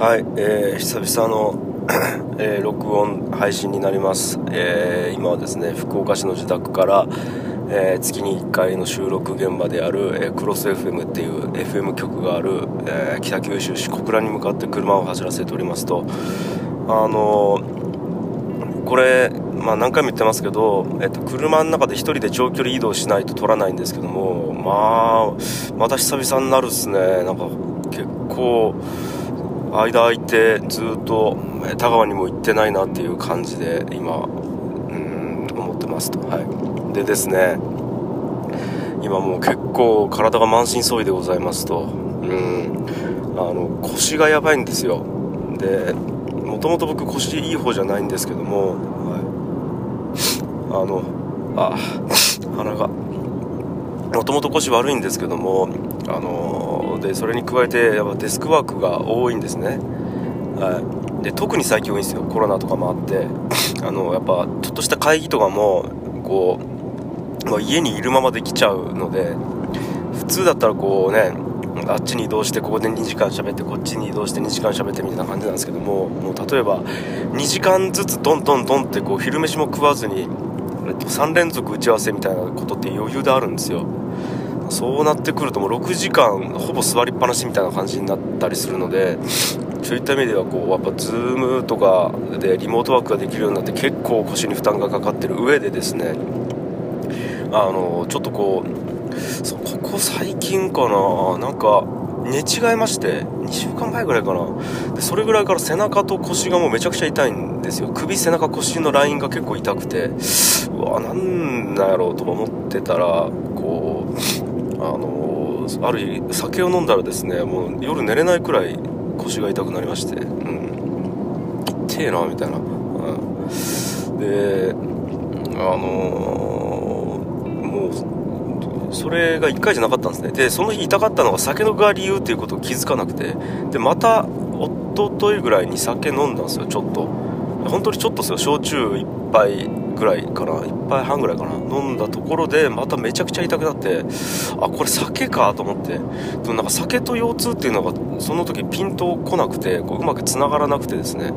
はい、えー、久々の、えー録音配信になります、えー今はですね福岡市の自宅から、えー月に1回の収録現場である、えークロス FM っていう FM 局がある、えー北九州市小倉に向かって車を走らせておりますとあのーこれ、まあ、何回も言ってますけど、えっと、車の中で1人で長距離移動しないと撮らないんですけどもまあまた久々になるっすね。なんか結構間空いてずっとえ田川にも行ってないなっていう感じで今うん思ってますと。はい。でですね今もう結構体が満身創痍でございますと。うん。あの腰がやばいんですよ。でもともと僕腰いい方じゃないんですけども、はい、あのあ 鼻が。もともと腰悪いんですけどもあのでそれに加えてやっぱデスクワークが多いんですね。はい。で特に最近多いんですよ。コロナとかもあって。あのやっぱちょっとした会議とかもこう、まあ、家にいるままできちゃうので普通だったらこうねあっちに移動してここで2時間喋ってこっちに移動して2時間喋ってみたいな感じなんですけどももう例えば2時間ずつドンドンドンってこう昼飯も食わずに3連続打ち合わせみたいなことって余裕であるんですよ。そうなってくるともう6時間ほぼ座りっぱなしみたいな感じになったりするのでそういった意味ではこうやっぱ Zoom とかでリモートワークができるようになって結構腰に負担がかかってる上でですねあのちょっとこうそここ最近かななんか寝違いまして2週間前ぐらいかな。でそれぐらいから背中と腰がもうめちゃくちゃ痛いんですよ。首背中腰のラインが結構痛くてうわなんだろうとか思ってたらこうのある日酒を飲んだらですねもう夜寝れないくらい腰が痛くなりましてうん。痛えなみたいな、うん、であのもうそれが1回じゃなかったんですね。でその日痛かったのが酒のが理由っていうことを気づかなくてでまた一昨日ぐらいに酒飲んだんですよちょっと。本当にちょっとですよ焼酎1杯ぐらいかな1杯半ぐらいかな。飲んだところでまためちゃくちゃ痛くなってあこれ酒かと思って。でもなんか酒と腰痛っていうのがその時ピンとこなくてこううまくつながらなくてですね、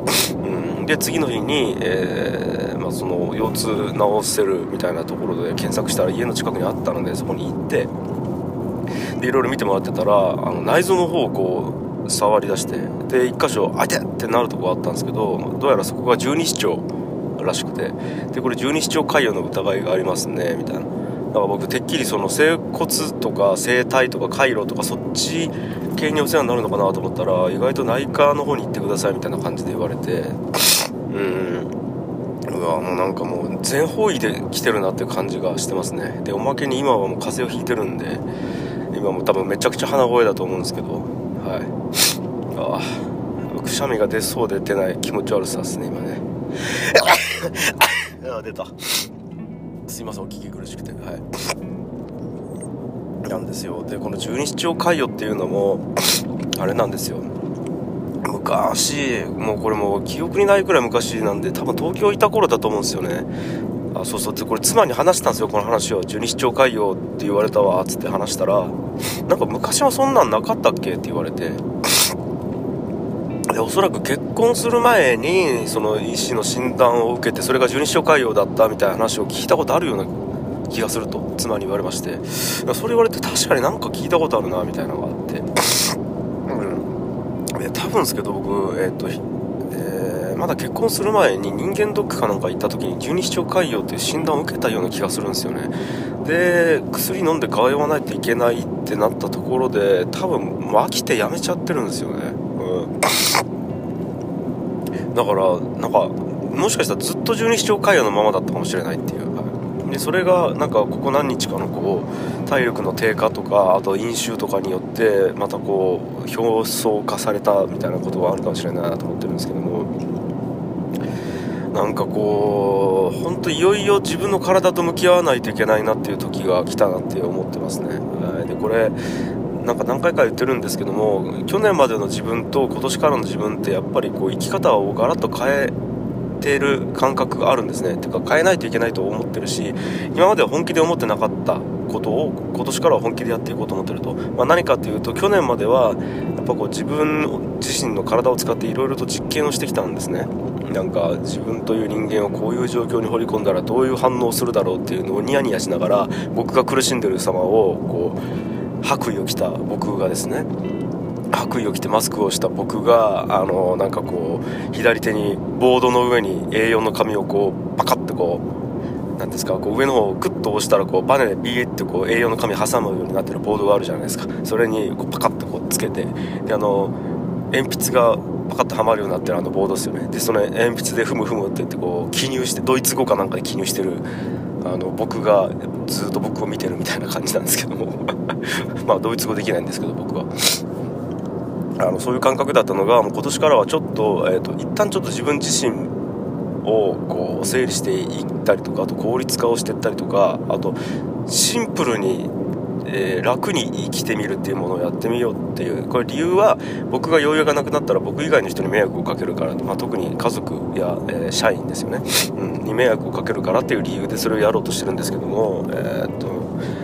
うん、で次の日に、えーまあ、その腰痛治せるみたいなところで検索したら家の近くにあったのでそこに行ってでいろいろ見てもらってたらあの内臓の方をこう触り出してで1箇所「あて!」ってなるとこがあったんですけどどうやらそこが十二指腸らしくて。でこれ十二指腸潰瘍の疑いがありますねみたいな。だから僕てっきりその整骨とか整体とか回路とかそっち系にお世話になるのかなと思ったら意外と内科の方に行ってくださいみたいな感じで言われて。うん。うわもうなんかもう全方位で来てるなっていう感じがしてますね。でおまけに今はもう風邪をひいてるんで今も多分めちゃくちゃ鼻声だと思うんですけど。はい。ああくしゃみが出そうで出ない気持ち悪さですね今ね。あ出た。すいませんお聞き苦しくて。はい。なんですよ。でこの十二指腸潰瘍っていうのもあれなんですよ。昔もうこれもう記憶にないくらい昔なんで多分東京いた頃だと思うんですよね。あそうそう。でこれ妻に話したんですよこの話を。十二指腸潰瘍って言われたわっつって話したらなんか昔はそんなんなかったっけって言われて。でおそらく結婚する前にその医師の診断を受けてそれが十二指腸潰瘍だったみたいな話を聞いたことあるような気がすると妻に言われまして。それ言われて確かになんか聞いたことあるなみたいなのがあって。うん。多分ですけど僕えっ、と、えーまだ結婚する前に人間ドックかなんか行った時に十二指腸潰瘍っていう診断を受けたような気がするんですよね。で薬飲んで通わないといけないってなったところで多分もう飽きてやめちゃってるんですよね。だからなんかもしかしたらずっと十二指腸潰瘍のままだったかもしれないっていう。でそれがなんかここ何日かのこう体力の低下とかあと飲酒とかによってまたこう表層化されたみたいなことがあるかもしれないなと思ってるんですけども。なんかこう本当いよいよ自分の体と向き合わないといけないなっていう時が来たなって思ってますね。でこれなんか何回か言ってるんですけども去年までの自分と今年からの自分ってやっぱりこう生き方をガラッと変えている感覚があるんですね。てか変えないといけないと思ってるし今までは本気で思ってなかったことを今年からは本気でやっていこうと思ってると、まあ、何かというと去年まではやっぱこう自分自身の体を使っていろいろと実験をしてきたんですね。なんか自分という人間をこういう状況に掘り込んだらどういう反応をするだろうっていうのをニヤニヤしながら僕が苦しんでる様をこう白衣を着た僕がですね白衣を着てマスクをした僕があのなんかこう左手にボードの上に A4 の紙をこうパカッとこうなんですかこう上の方をクッと押したらこうバネでビーってこう A4 の紙挟むようになってるボードがあるじゃないですか。それにこうパカッとこうつけてであの鉛筆がパカッとはまるようになってるあのボードですよね。でその鉛筆でふむふむって言ってこう記入してドイツ語かなんかで記入してるあの僕がずっと僕を見てるみたいな感じなんですけども。まあドイツ語できないんですけど僕は。あのそういう感覚だったのがもう今年からはちょっと,、えーと、一旦ちょっと自分自身をこう整理していったりとかあと効率化をしていったりとかあとシンプルに、えー、楽に生きてみるっていうものをやってみようっていうこれ理由は僕が余裕がなくなったら僕以外の人に迷惑をかけるから、まあ、特に家族や、えー、社員ですよね、うん、に迷惑をかけるからっていう理由でそれをやろうとしてるんですけども、えー、っと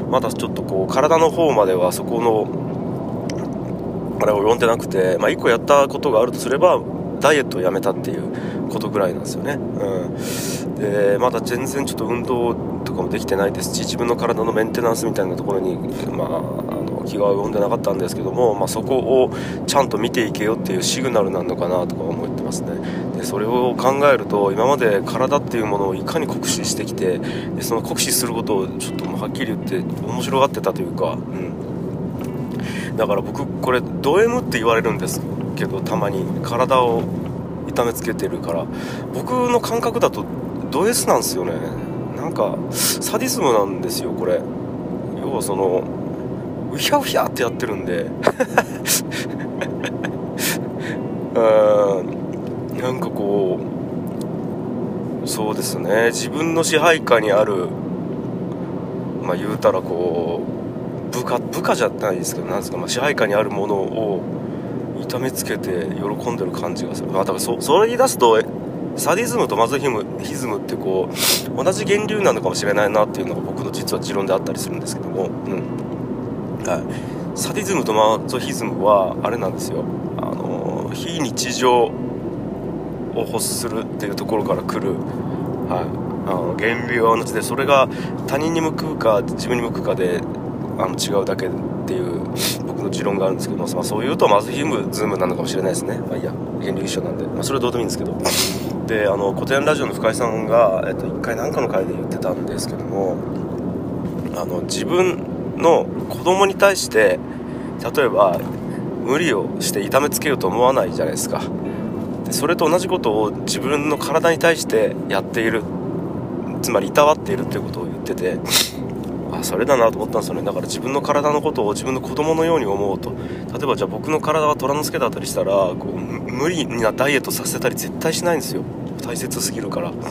まだちょっとこう体の方まではそこのあれを読んでなくて、まあ、1個やったことがあるとすればダイエットをやめたっていうことぐらいなんですよね、うん、でまだ全然ちょっと運動かもできてないですし自分の体のメンテナンスみたいなところに、まあ、あの気が及んでなかったんですけども、まあ、そこをちゃんと見ていけよっていうシグナルなのかなとか思ってますね。でそれを考えると今まで体っていうものをいかに酷使してきてでその酷使することをちょっともうはっきり言って面白がってたというか、うん。だから僕これド M って言われるんですけどたまに。体を痛めつけてるから。僕の感覚だとド S なんですよね。なんかサディズムなんですよこれ。要はそのうひゃうひゃってやってるんで。うん。なんかこうそうですね。自分の支配下にあるまあ言うたらこう部下部下じゃないですけどなんですか、まあ、支配下にあるものを痛めつけて喜んでる感じがする、あ、だからそそれ言い出すとサディズムとマゾヒムヒズムってこう同じ源流なのかもしれないなっていうのが僕の実は持論であったりするんですけども、うん。はい、サディズムとマゾヒズムはあれなんですよ。あの非日常を欲するっていうところから来る、はい、あの源流は同じでそれが他人に向くか自分に向くかであの違うだけっていう僕の持論があるんですけど、まあ、そういうとまずヒムズームなのかもしれないですね。まあいいや。原理一緒なんで、まあ、それはどうでもいいんですけど。であの古典ラジオの深井さんが、えっと、1回何かの回で言ってたんですけどもあの自分の子供に対して例えば無理をして痛めつけようと思わないじゃないですか。でそれと同じことを自分の体に対してやっている。つまりいたわっているっていうことを言っててそれだなと思ったんですよねだから自分の体のことを自分の子供のように思うと。例えばじゃあ僕の体が虎之助だったりしたらこう無理なダイエットさせたり絶対しないんですよ。大切すぎるから。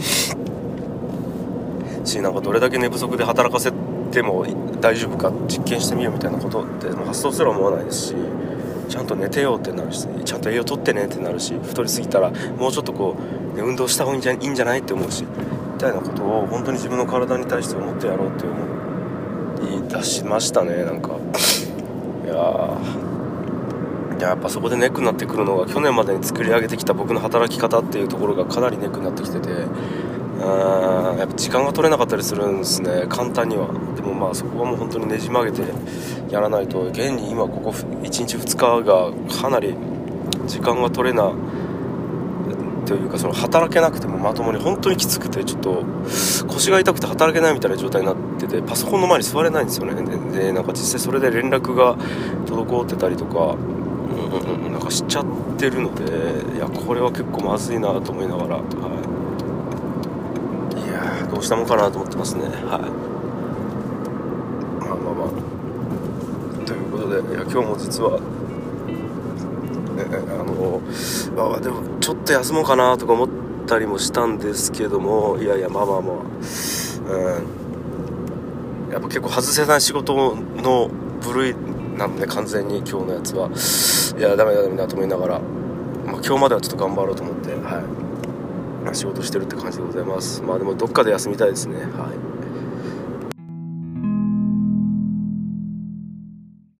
しなんかどれだけ寝不足で働かせても大丈夫か実験してみようみたいなことって発想すら思わないですしちゃんと寝てようってなるしちゃんと栄養とってねってなるし太りすぎたらもうちょっとこう、ね運動した方がいいんじゃないって思うしみたいなことを本当に自分の体に対して思ってやろうって思う。出しましたねなんか。いややっぱそこでネックになってくるのが去年までに作り上げてきた僕の働き方っていうところがかなりネックになってきてて。あやっぱ時間が取れなかったりするんですね簡単には。でもまあそこはもう本当にねじ曲げてやらないと。現に今ここ1日2日がかなり時間が取れなというかその働けなくてもまともに本当にきつくてちょっと腰が痛くて働けないみたいな状態になっててパソコンの前に座れないんですよね。ででなんか実際それで連絡が滞ってたりとか、うんうん、なんかしちゃってるのでいやこれは結構まずいなと思いながら、はい、いやどうしたもんかなと思ってますね。はい。まあまあまあ。ということでいや今日も実はあのあでもちょっと休もうかなとか思ったりもしたんですけどもいやいやまあまあまあ、うん、やっぱ結構外せない仕事の部類なんで完全に今日のやつは。いやダメだダメだと思いながら、まあ、今日まではちょっと頑張ろうと思ってはい。仕事してるって感じでございます。まあでもどっかで休みたいですね。はい。